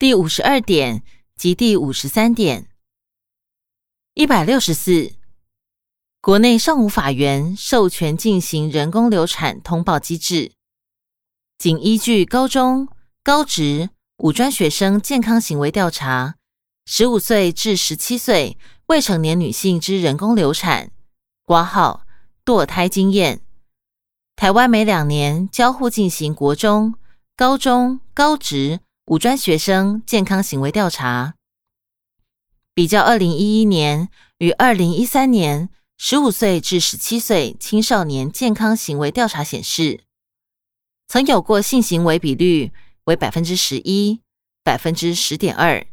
第五十二点及第五十三点。一百六十四，国内尚无法源授权进行人工流产通报机制，仅依据高中、高职、五专学生健康行为调查，十五岁至十七岁未成年女性之人工流产、挂号、堕胎经验，台湾每两年交互进行国中、高中、高职。五专学生健康行为调查比较，二零一一年与二零一三年十五岁至十七岁青少年健康行为调查显示，曾有过性行为比率为百分之十一、百分之十点二。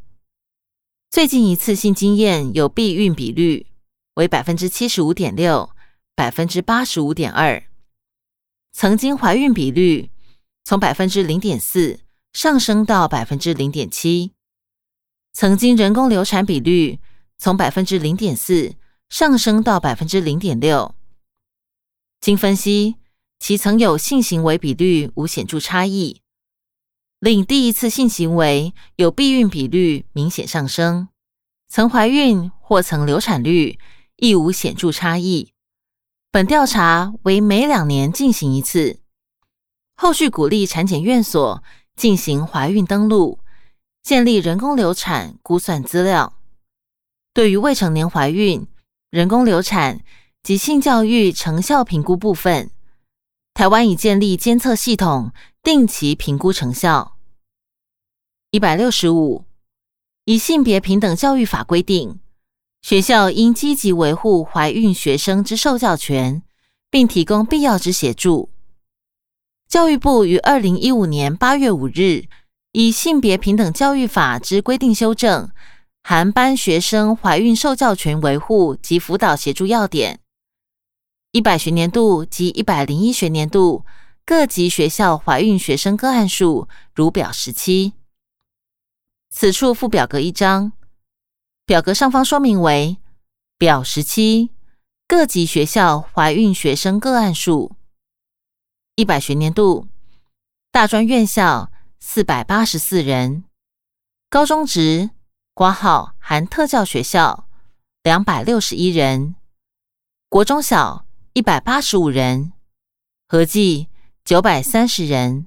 最近一次性经验有避孕比率为百分之七十五点六、百分之八十五点二。曾经怀孕比率从百分之零点四。上升到百分之零点七，曾经人工流产比率从百分之零点四上升到百分之零点六。经分析，其曾有性行为比率无显著差异，另第一次性行为有避孕比率明显上升，曾怀孕或曾流产率亦无显著差异。本调查为每两年进行一次，后续鼓励产检院所。进行怀孕登录，建立人工流产估算资料。对于未成年怀孕、人工流产及性教育成效评估部分，台湾已建立监测系统，定期评估成效。一百六十五，以性别平等教育法规定，学校应积极维护怀孕学生之受教权，并提供必要之协助。教育部于二零一五年八月五日以性别平等教育法之规定修正，含班学生怀孕受教权维护及辅导协助要点。一百学年度及一百零一学年度各级学校怀孕学生个案数如表十七。此处附表格一张，表格上方说明为表十七各级学校怀孕学生个案数。一百学年度，大专院校四百八十四人，高中职挂号含特教学校两百六十一人，国中小一百八十五人，合计九百三十人。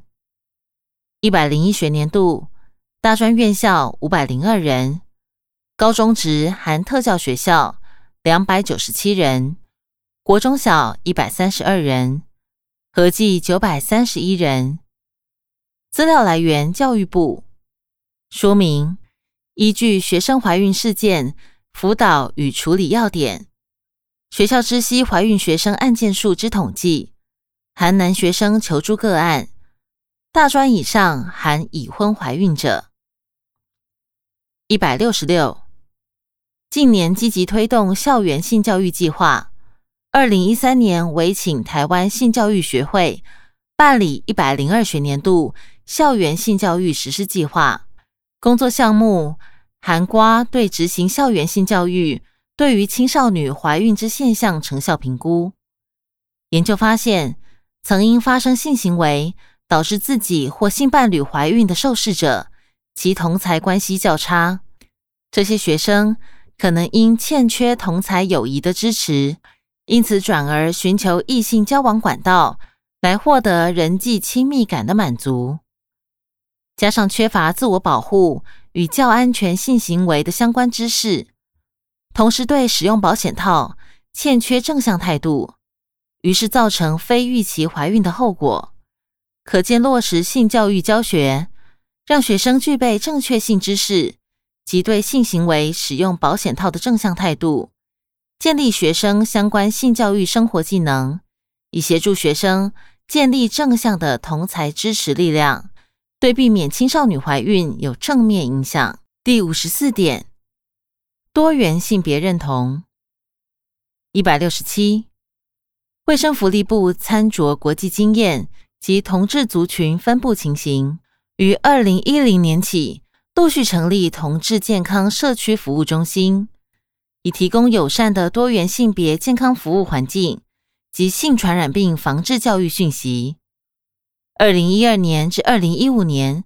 一百零一学年度，大专院校五百零二人，高中职含特教学校两百九十七人，国中小一百三十二人。合计九百三十一人。资料来源：教育部。说明：依据学生怀孕事件辅导与处理要点，学校知悉怀孕学生案件数之统计，含男学生求助个案，大专以上含已婚怀孕者。一百六十六。近年积极推动校园性教育计划。二零一三年，委请台湾性教育学会办理一百零二学年度校园性教育实施计划工作项目，含瓜对执行校园性教育对于青少女怀孕之现象成效评估。研究发现，曾因发生性行为导致自己或性伴侣怀孕的受试者，其同才关系较差。这些学生可能因欠缺同才友谊的支持。因此，转而寻求异性交往管道来获得人际亲密感的满足，加上缺乏自我保护与较安全性行为的相关知识，同时对使用保险套欠缺正向态度，于是造成非预期怀孕的后果。可见，落实性教育教学，让学生具备正确性知识及对性行为使用保险套的正向态度。建立学生相关性教育生活技能，以协助学生建立正向的同才支持力量，对避免青少年怀孕有正面影响。第五十四点，多元性别认同。一百六十七，卫生福利部参酌国际经验及同志族群分布情形，于二零一零年起陆续成立同志健康社区服务中心。以提供友善的多元性别健康服务环境及性传染病防治教育讯息。二零一二年至二零一五年，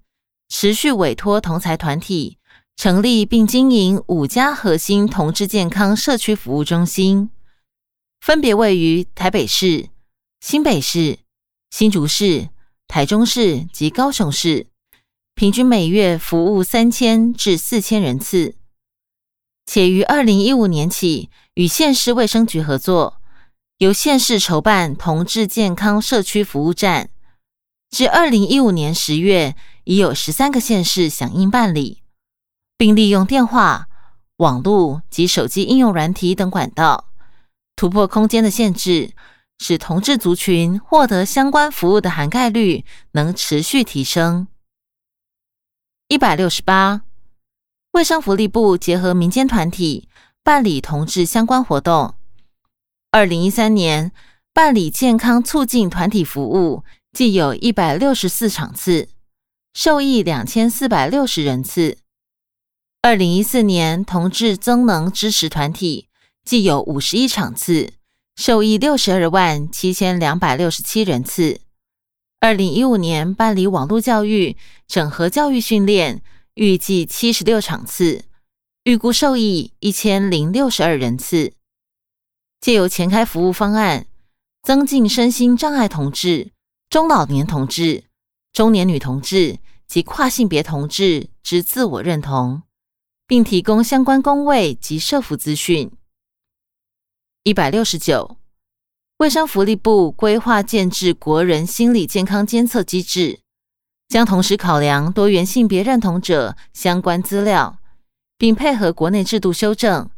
持续委托同财团体成立并经营五家核心同志健康社区服务中心，分别位于台北市、新北市、新竹市、台中市及高雄市，平均每月服务三千至四千人次。且于二零一五年起与县市卫生局合作，由县市筹办同志健康社区服务站。至二零一五年十月，已有十三个县市响应办理，并利用电话、网络及手机应用软体等管道，突破空间的限制，使同志族群获得相关服务的涵盖率能持续提升。一百六十八。卫生福利部结合民间团体办理同志相关活动。二零一三年办理健康促进团体服务，计有一百六十四场次，受益两千四百六十人次。二零一四年同志增能支持团体，计有五十一场次，受益六十二万七千两百六十七人次。二零一五年办理网络教育整合教育训练。预计七十六场次，预估受益一千零六十二人次。借由前开服务方案，增进身心障碍同志、中老年同志、中年女同志及跨性别同志之自我认同，并提供相关工位及社服资讯。一百六十九，卫生福利部规划建制国人心理健康监测机制。将同时考量多元性别认同者相关资料，并配合国内制度修正，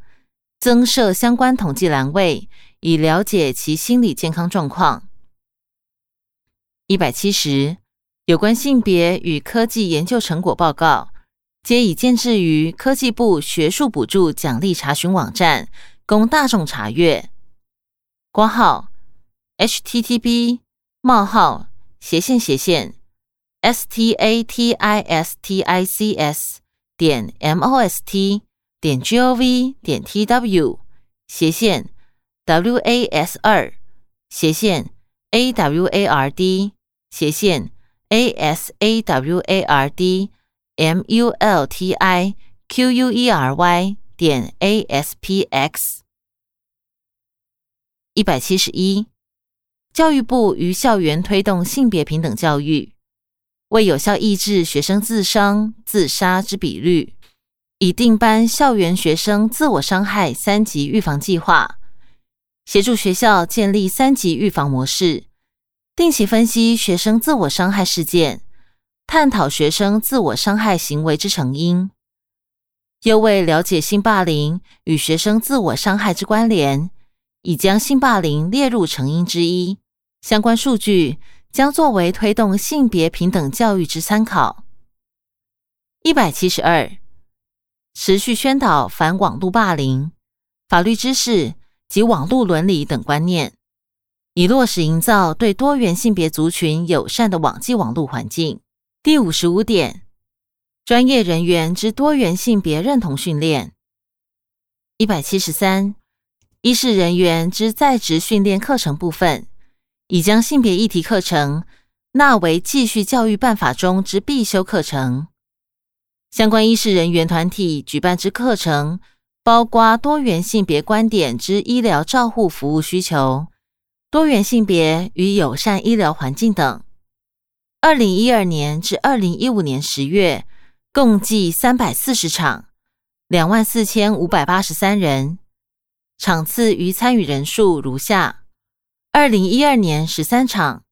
增设相关统计栏位，以了解其心理健康状况。一百七十，有关性别与科技研究成果报告，皆已建置于科技部学术补助奖励查询网站，供大众查阅。括号：http: 冒号斜线斜线。Statistics 点 most 点 gov 点 tw 斜线 was 二斜线 award 斜线 asaward multiquery 点 aspx 一百七十一，教育部于校园推动性别平等教育。为有效抑制学生自伤、自杀之比率，已定班校园学生自我伤害三级预防计划，协助学校建立三级预防模式，定期分析学生自我伤害事件，探讨学生自我伤害行为之成因。又为了解性霸凌与学生自我伤害之关联，已将性霸凌列入成因之一。相关数据。将作为推动性别平等教育之参考。一百七十二，持续宣导反网络霸凌、法律知识及网络伦理等观念，以落实营造对多元性别族群友善的网际网络环境。第五十五点，专业人员之多元性别认同训练。一百七十三，医事人员之在职训练课程部分。已将性别议题课程纳为继续教育办法中之必修课程。相关医师人员团体举办之课程，包括多元性别观点之医疗照护服务需求、多元性别与友善医疗环境等。二零一二年至二零一五年十月，共计三百四十场，两万四千五百八十三人，场次与参与人数如下。二零一二年十三场，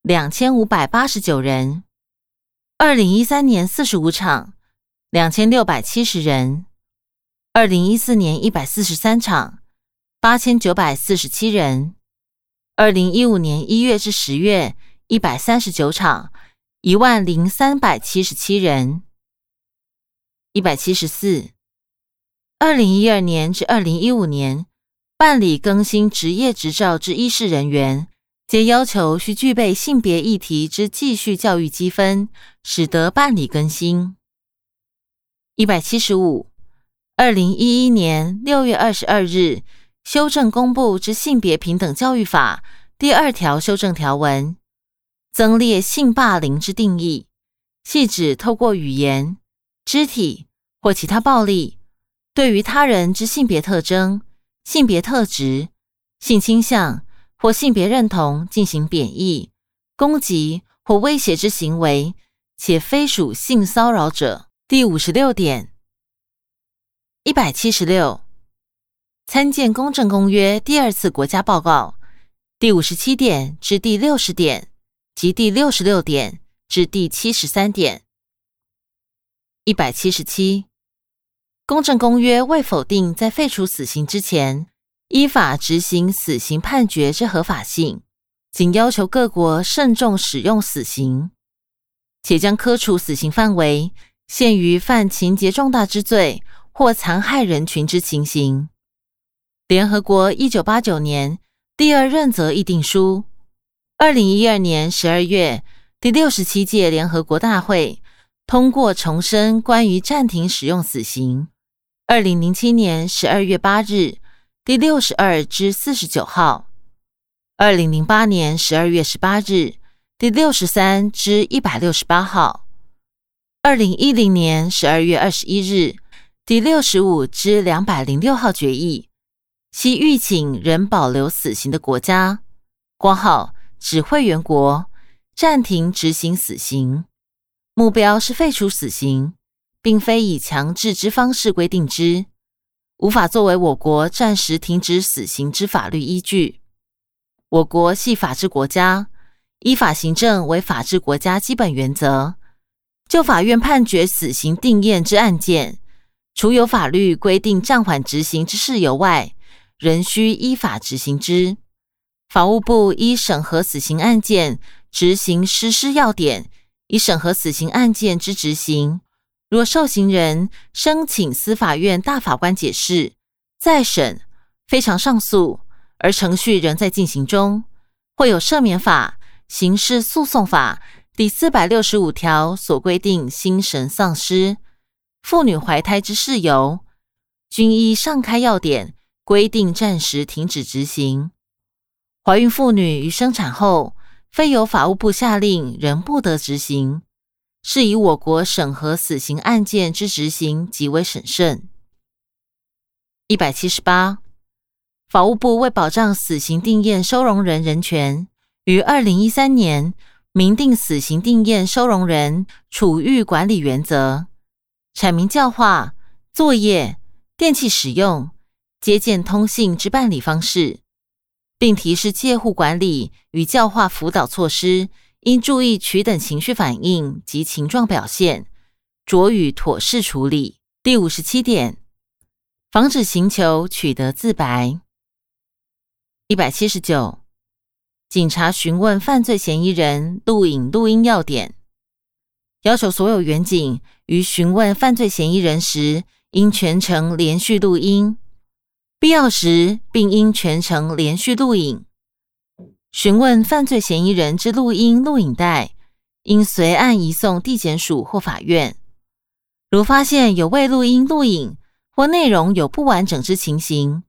两千五百八十九人；二零一三年四十五场，两千六百七十人；二零一四年一百四十三场，八千九百四十七人；二零一五年一月至十月一百三十九场，一万零三百七十七人；一百七十四。二零一二年至二零一五年。办理更新职业执照之医事人员，皆要求需具备性别议题之继续教育积分，使得办理更新。一百七十五，二零一一年六月二十二日修正公布之性别平等教育法第二条修正条文，增列性霸凌之定义，系指透过语言、肢体或其他暴力，对于他人之性别特征、性别特质、性倾向或性别认同进行贬义、攻击或威胁之行为，且非属性骚扰者。第五十六点，一百七十六，参见《公正公约》第二次国家报告第五十七点至第六十点及第六十六点。至第七十三点，一百七十七，《公正公约》未否定在废除死刑之前依法执行死刑判决之合法性，仅要求各国慎重使用死刑，且将科处死刑范围限于犯情节重大之罪或残害人群之情形。联合国一九八九年第二任责议定书，二零一二年十二月。第六十七届联合国大会通过重申关于暂停使用死刑。二零零七年十二月八日，第六十二至四十九号。二零零八年十二月十八日，第六十三至一百六十八号。二零一零年十二月二十一日，第六十五至两百零六号决议，其预请仍保留死刑的国家（括号指会员国）。暂停执行死刑，目标是废除死刑，并非以强制之方式规定之，无法作为我国暂时停止死刑之法律依据。我国系法治国家，依法行政为法治国家基本原则。就法院判决死刑定验之案件，除有法律规定暂缓执行之事由外，仍需依法执行之。法务部依审核死刑案件。执行实施要点，以审核死刑案件之执行。若受刑人申请司法院大法官解释、再审、非常上诉，而程序仍在进行中，或有赦免法、刑事诉讼法第四百六十五条所规定心神丧失、妇女怀胎之事由，均依上开要点规定暂时停止执行。怀孕妇女于生产后。非由法务部下令，仍不得执行，是以我国审核死刑案件之执行极为审慎。一百七十八，法务部为保障死刑定验收容人人权，于二零一三年明定死刑定验收容人处遇管理原则，阐明教化、作业、电器使用、接见、通信之办理方式。并提示介护管理与教化辅导措施，应注意取等情绪反应及情状表现，着予妥适处理。第五十七点，防止刑求取得自白。一百七十九，警察询问犯罪嫌疑人录影录音要点，要求所有员警于询问犯罪嫌疑人时，应全程连续录音。必要时，并应全程连续录影。询问犯罪嫌疑人之录音录影带，应随案移送地检署或法院。如发现有未录音录影或内容有不完整之情形，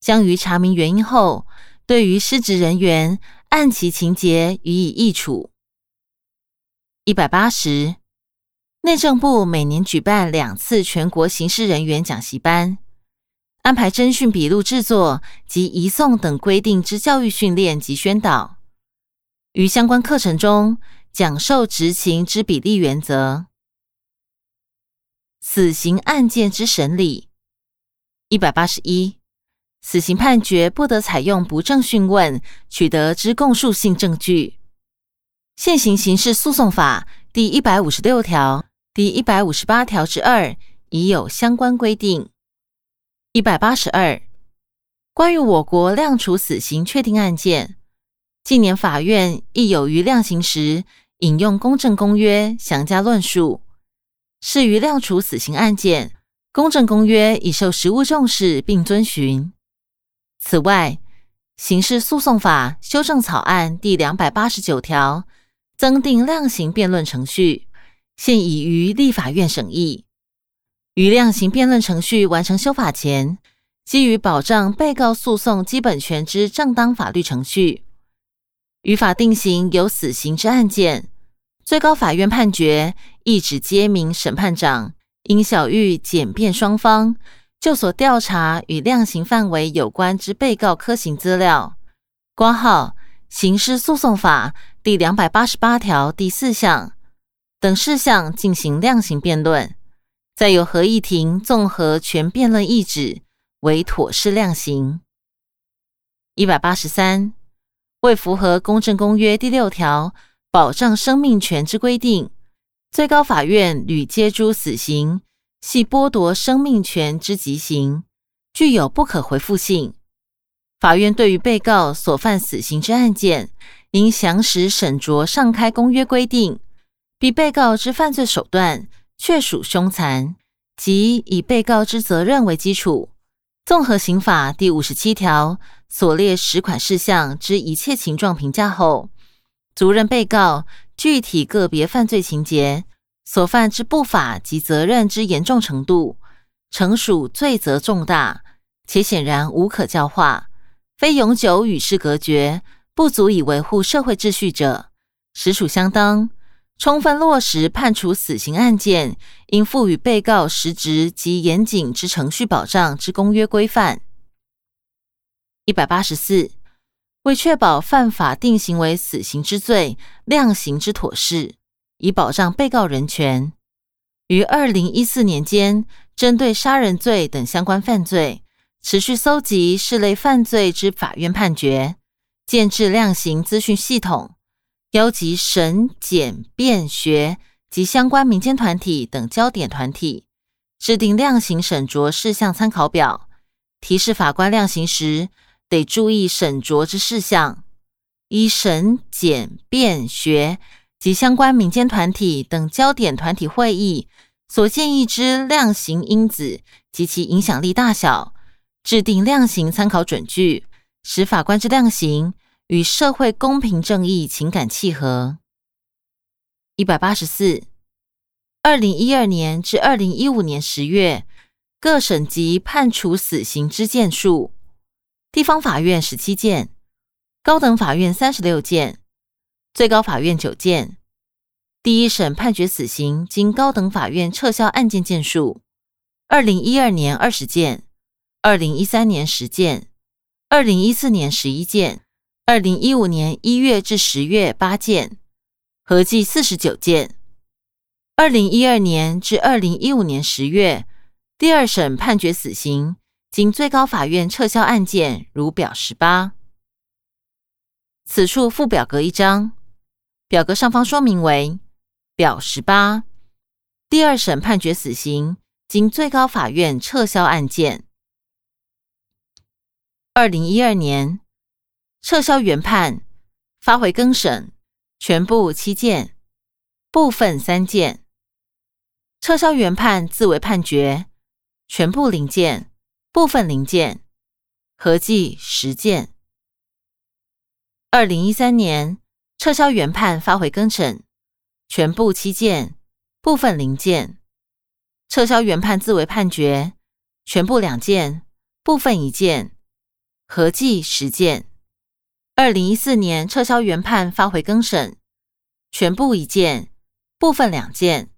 将于查明原因后，对于失职人员按其情节予以易处。一百八十，内政部每年举办两次全国刑事人员讲习班。安排侦讯笔录制作及移送等规定之教育训练及宣导，于相关课程中讲授执行之比例原则。死刑案件之审理一百八十一，死刑判决不得采用不正讯问取得之供述性证据。现行刑事诉讼法第一百五十六条、第一百五十八条之二已有相关规定。一百八十二，关于我国量处死刑确定案件，近年法院亦有于量刑时引用《公正公约》详加论述，是于量处死刑案件，《公正公约》已受实务重视并遵循。此外，《刑事诉讼法》修正草案第两百八十九条增订量刑辩论程序，现已于立法院审议。于量刑辩论程序完成修法前，基于保障被告诉讼基本权之正当法律程序，于法定刑有死刑之案件，最高法院判决一纸揭明审判长因小玉简便双方就所调查与量刑范围有关之被告科刑资料，括号刑事诉讼法第两百八十八条第四项等事项进行量刑辩论，再由合议庭综合全辩论意旨为妥适量刑。一百八十三，为符合公正公约第六条。保障生命权之规定，最高法院屡接诸死刑，系剥夺生命权之极刑，具有不可回复性。法院对于被告所犯死刑之案件，应详实审酌上开公约规定，比被告之犯罪手段确属凶残，即以被告之责任为基础，综合刑法第五十七条所列十款事项之一切情状评价后。足认被告具体个别犯罪情节所犯之不法及责任之严重程度，诚属罪责重大，且显然无可教化，非永久与世隔绝，不足以维护社会秩序者，实属相当，充分落实判处死刑案件应赋予被告实质及严谨之程序保障之公约规范。一百八十四。为确保犯法定刑为死刑之罪量刑之妥适，以保障被告人权，于二零一四年间，针对杀人罪等相关犯罪，持续搜集是类犯罪之法院判决，建制量刑资讯系统，邀集审、检、辩、学及相关民间团体等焦点团体，制定量刑审酌事项参考表，提示法官量刑时。得注意审酌之事项，依审、检、辩、学及相关民间团体等焦点团体会议所建议之量刑因子及其影响力大小，制定量刑参考准据，使法官之量刑与社会公平正义情感契合。一百八十四，二零一二年至二零一五年十月，各省级判处死刑之件数。地方法院十七件，高等法院三十六件，最高法院九件。第一审判决死刑经高等法院撤销案件件数：二零一二年二十件，二零一三年十件，二零一四年十一件，二零一五年一月至十月八件，合计四十九件。二零一二年至二零一五年十月，第二审判决死刑。经最高法院撤销案件，如表十八。此处附表格一张，表格上方说明为表十八。第二审判决死刑，经最高法院撤销案件。二零一二年撤销原判，发回更审，全部七件，部分三件。撤销原判自为判决，全部零件。部分零件合计十件。二零一三年撤销原判，发回更审，全部七件，部分零件。撤销原判自为判决，全部两件，部分一件，合计十件。二零一四年撤销原判，发回更审，全部一件，部分两件。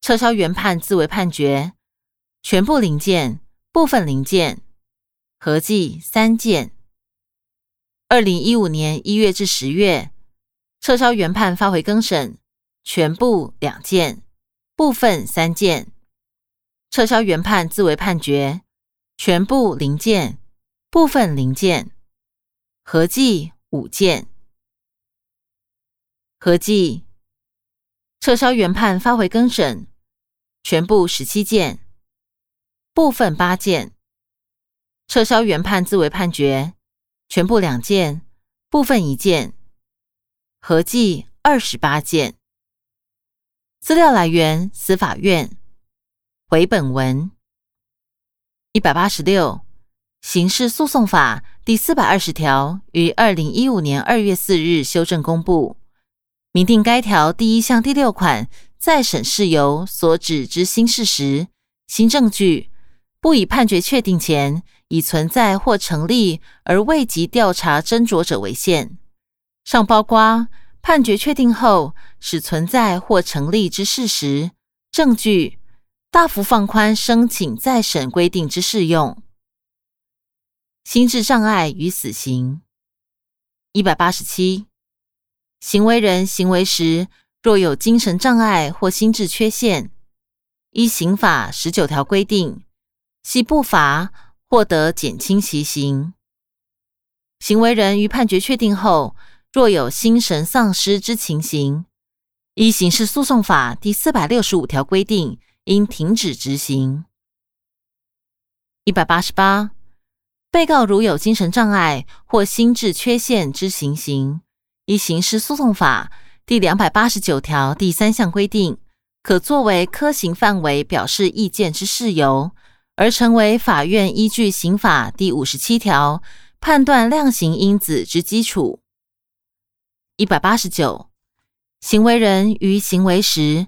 撤销原判自为判决，全部零件。部分零件合计三件。二零一五年一月至十月，撤销原判发回更审，全部两件，部分三件。撤销原判自为判决，全部零件，部分零件，合计五件。合计撤销原判发回更审，全部十七件。部分八件，撤销原判自为判决，全部两件，部分一件，合计二十八件。资料来源：司法院。回本文一百八十六，刑事诉讼法第四百二十条于二零一五年二月四日修正公布，明定该条第一项第六款再审事由所指之新事实、新证据。不以判决确定前已存在或成立而未及调查斟酌者为限，上包括判决确定后，使存在或成立之事实、证据，大幅放宽申请再审规定之适用。心智障碍与死刑。一百八十七，行为人行为时若有精神障碍或心智缺陷，依刑法十九条规定，系不罚获得减轻其刑。行为人于判决确定后，若有心神丧失之情形，依刑事诉讼法第四百六十五条规定，应停止执行。一百八十八。被告如有精神障碍或心智缺陷之情形，依刑事诉讼法第两百八十九条第三项规定，可作为科刑范围表示意见之事由，而成为法院依据刑法第五十七条判断量刑因子之基础。一百八十九，行为人于行为时，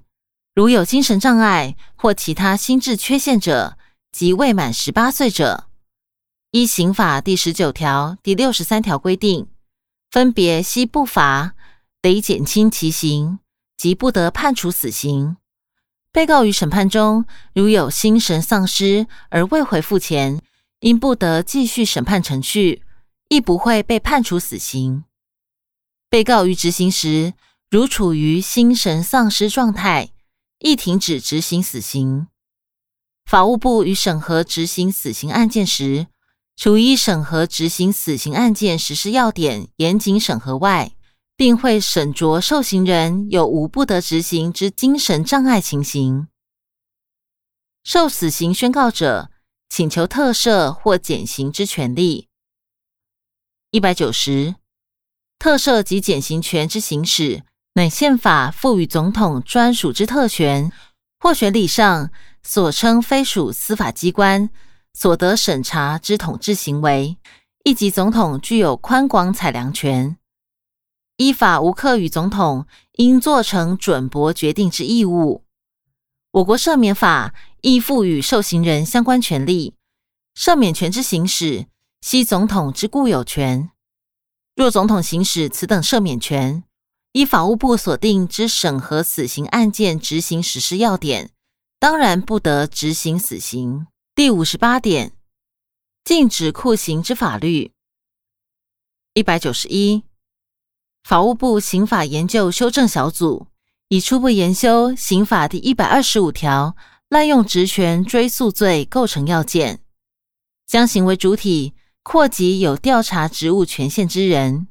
如有精神障碍或其他心智缺陷者，及未满十八岁者。依刑法第十九条、第六十三条规定，分别悉不罚、得减轻其刑及不得判处死刑。被告于审判中如有心神丧失而未回复前，因不得继续审判程序，亦不会被判处死刑。被告于执行时如处于心神丧失状态，亦停止执行死刑。法务部于审核执行死刑案件时，除依审核执行死刑案件实施要点严谨审核外，并会审酌受刑人有无不得执行之精神障碍情形。受死刑宣告者，请求特赦或减刑之权利。一百九十，特赦及减刑权之行使，乃宪法赋予总统专属之特权，或学理上所称非属司法机关。所得审查之统治行为，一级总统具有宽广采量权，依法无课与总统应做成准驳决定之义务。我国赦免法亦赋予受刑人相关权利，赦免权之行使系总统之固有权。若总统行使此等赦免权，依法务部所定之审核死刑案件执行实施要点，当然不得执行死刑。第五十八点，禁止酷刑之法律。一百九十一，法务部刑法研究修正小组已初步研修刑法第一百二十五条滥用职权追诉罪构成要件，将行为主体扩及有调查职务权限之人，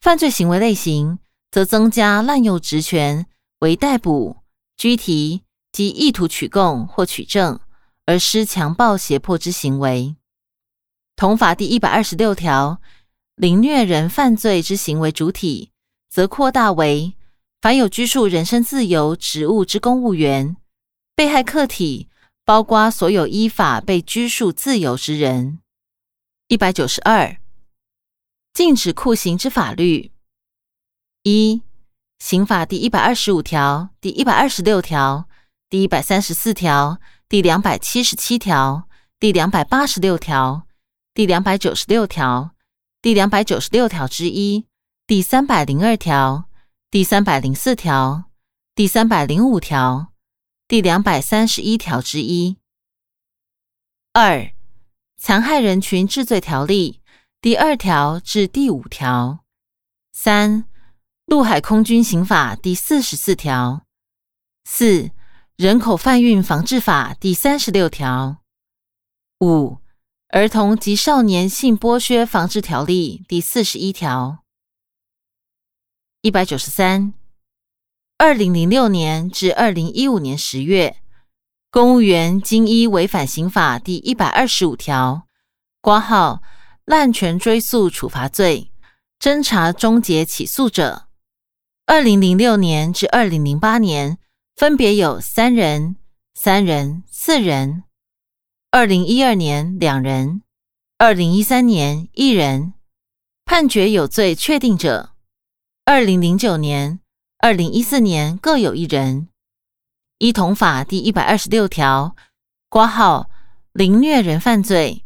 犯罪行为类型则增加滥用职权为逮捕、拘提及意图取供或取证。而施强暴胁迫之行为，同法第一百二十六条，凌虐人犯罪之行为主体，则扩大为凡有拘束人身自由职务之公务员，被害客体包括所有依法被拘束自由之人。一百九十二，禁止酷刑之法律：一、刑法第一百二十五条、第一百二十六条、第一百三十四条。第两百七十七条、第两百八十六条、第两百九十六条、第两百九十六条之一、第三百零二条、第三百零四条、第三百零五条、第两百三十一条之一。二、残害人群治罪条例第二条至第五条。三、陆海空军刑法第四十四条。四。人口贩运防治法第三十六条，五儿童及少年性剥削防治条例第四十一条，一百九十三，二零零六年至二零一五年十月，公务员经依违反刑法第一百二十五条，挂号滥权追诉处罚罪，侦查终结起诉者，二零零六年至二零零八年。分别有三人、三人、四人。二零一二年两人，二零一三年一人。判决有罪确定者，二零零九年、二零一四年各有一人。依同法第一百二十六条，挂号凌虐人犯罪，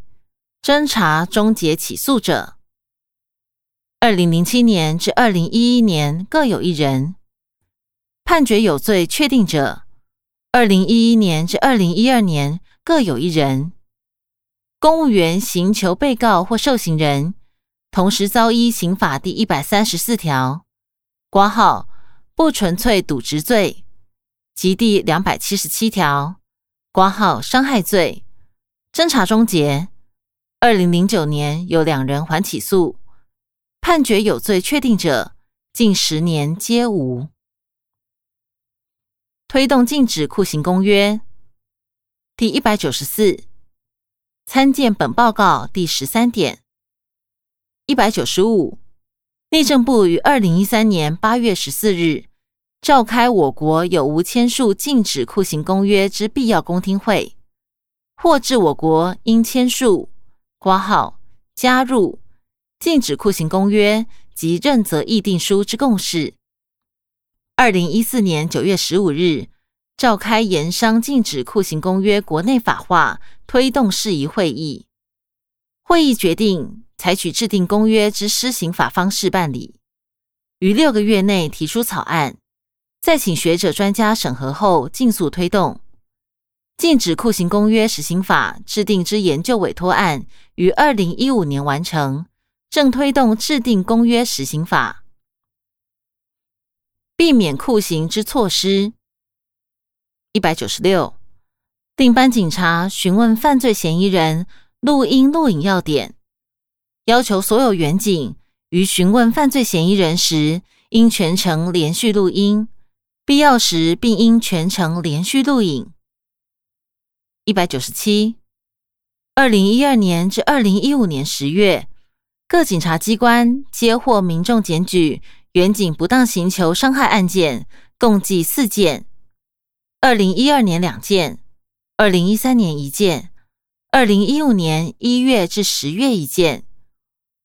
侦查终结起诉者。二零零七年至二零一一年各有一人；判决有罪确定者，二零一一年至二零一二年各有一人。公务员刑求被告或受刑人，同时遭依刑法第一百三十四条挂号不纯粹渎职罪及第两百七十七条挂号伤害罪，侦查终结。二零零九年有两人还起诉，判决有罪确定者，近十年皆无。推动禁止酷刑公约第一百九十四。参见本报告第十三点一百九十五。内政部于二零一三年八月十四日召开我国有无签署禁止酷刑公约之必要公听会，或致我国应签署、挂号、加入禁止酷刑公约及认责议定书之共识。二零一四年九月十五日。召开盐商禁止酷刑公约国内法化推动事宜会议，会议决定采取制定公约之施行法方式办理，于六个月内提出草案，再请学者专家审核后尽速推动。禁止酷刑公约实行法制定之研究委托案于二零一五年完成，正推动制定公约实行法，避免酷刑之措施。一百九十六，定班警察询问犯罪嫌疑人录音录影要点，要求所有员警于询问犯罪嫌疑人时，应全程连续录音，必要时并应全程连续录影。一百九十七，二零一二年至二零一五年十月，各警察机关接获民众检举远景不当刑求伤害案件，共计四件。二零一二年两件，二零一三年一件，二零一五年一月至十月一件，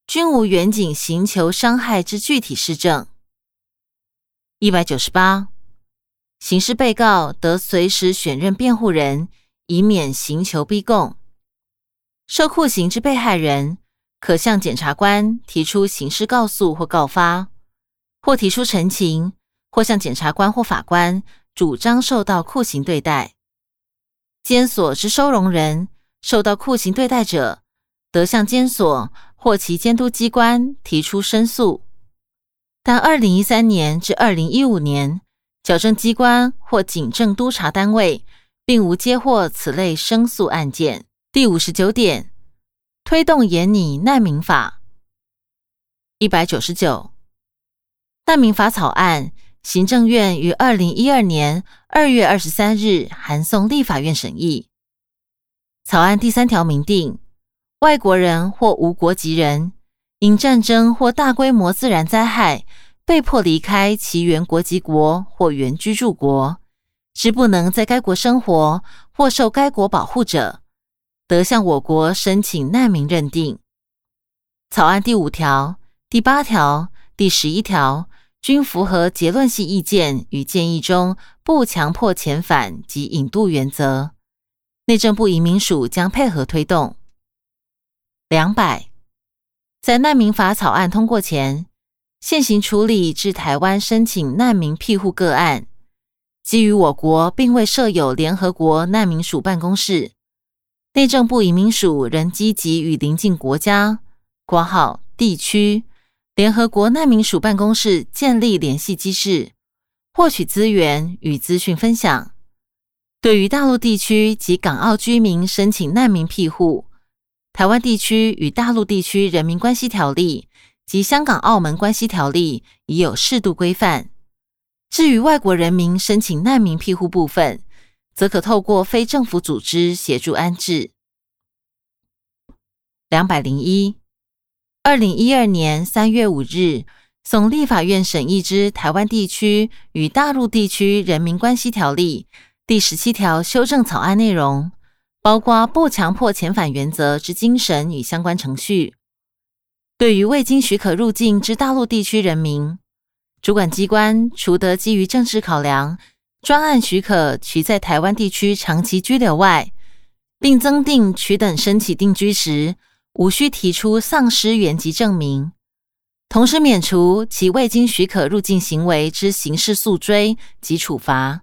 均无远景行求伤害之具体事证。一百九十八，刑事被告得随时选任辩护人，以免刑求逼供。受酷刑之被害人，可向检察官提出刑事告诉或告发，或提出陈情，或向检察官或法官。主张受到酷刑对待，监所之收容人受到酷刑对待者，得向监所或其监督机关提出申诉。但二零一三年至二零一五年，矫正机关或警政督察单位并无接获此类申诉案件。第五十九点，推动严拟难民法。一百九十九，难民法草案。行政院于二零一二年二月二十三日函送立法院审议。草案第三条明定，外国人或无国籍人因战争或大规模自然灾害被迫离开其原国籍国或原居住国，是不能在该国生活或受该国保护者，得向我国申请难民认定。草案第五条、第八条、第十一条。均符合结论性意见与建议中不强迫遣返及引渡原则。内政部移民署将配合推动。两百，在难民法草案通过前，现行处理至台湾申请难民庇护个案，基于我国并未设有联合国难民署办公室，内政部移民署仍积极与邻近国家（括号地区）。联合国难民署办公室建立联系机制，获取资源与资讯分享。对于大陆地区及港澳居民申请难民庇护，台湾地区与大陆地区人民关系条例及香港澳门关系条例已有适度规范。至于外国人民申请难民庇护部分，则可透过非政府组织协助安置。两百零一。二零一二年三月五日，送立法院审议之《台湾地区与大陆地区人民关系条例》第十七条修正草案内容，包括不强迫遣返原则之精神与相关程序。对于未经许可入境之大陆地区人民，主管机关除得基于政治考量，专案许可其在台湾地区长期居留外，并增订取等申请定居时。无需提出丧失原籍证明，同时免除其未经许可入境行为之刑事诉追及处罚，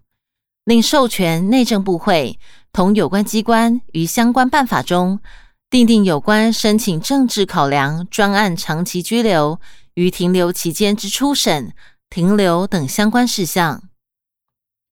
另授权内政部会同有关机关于相关办法中订定有关申请政治考量专案长期居留与停留期间之初审、停留等相关事项。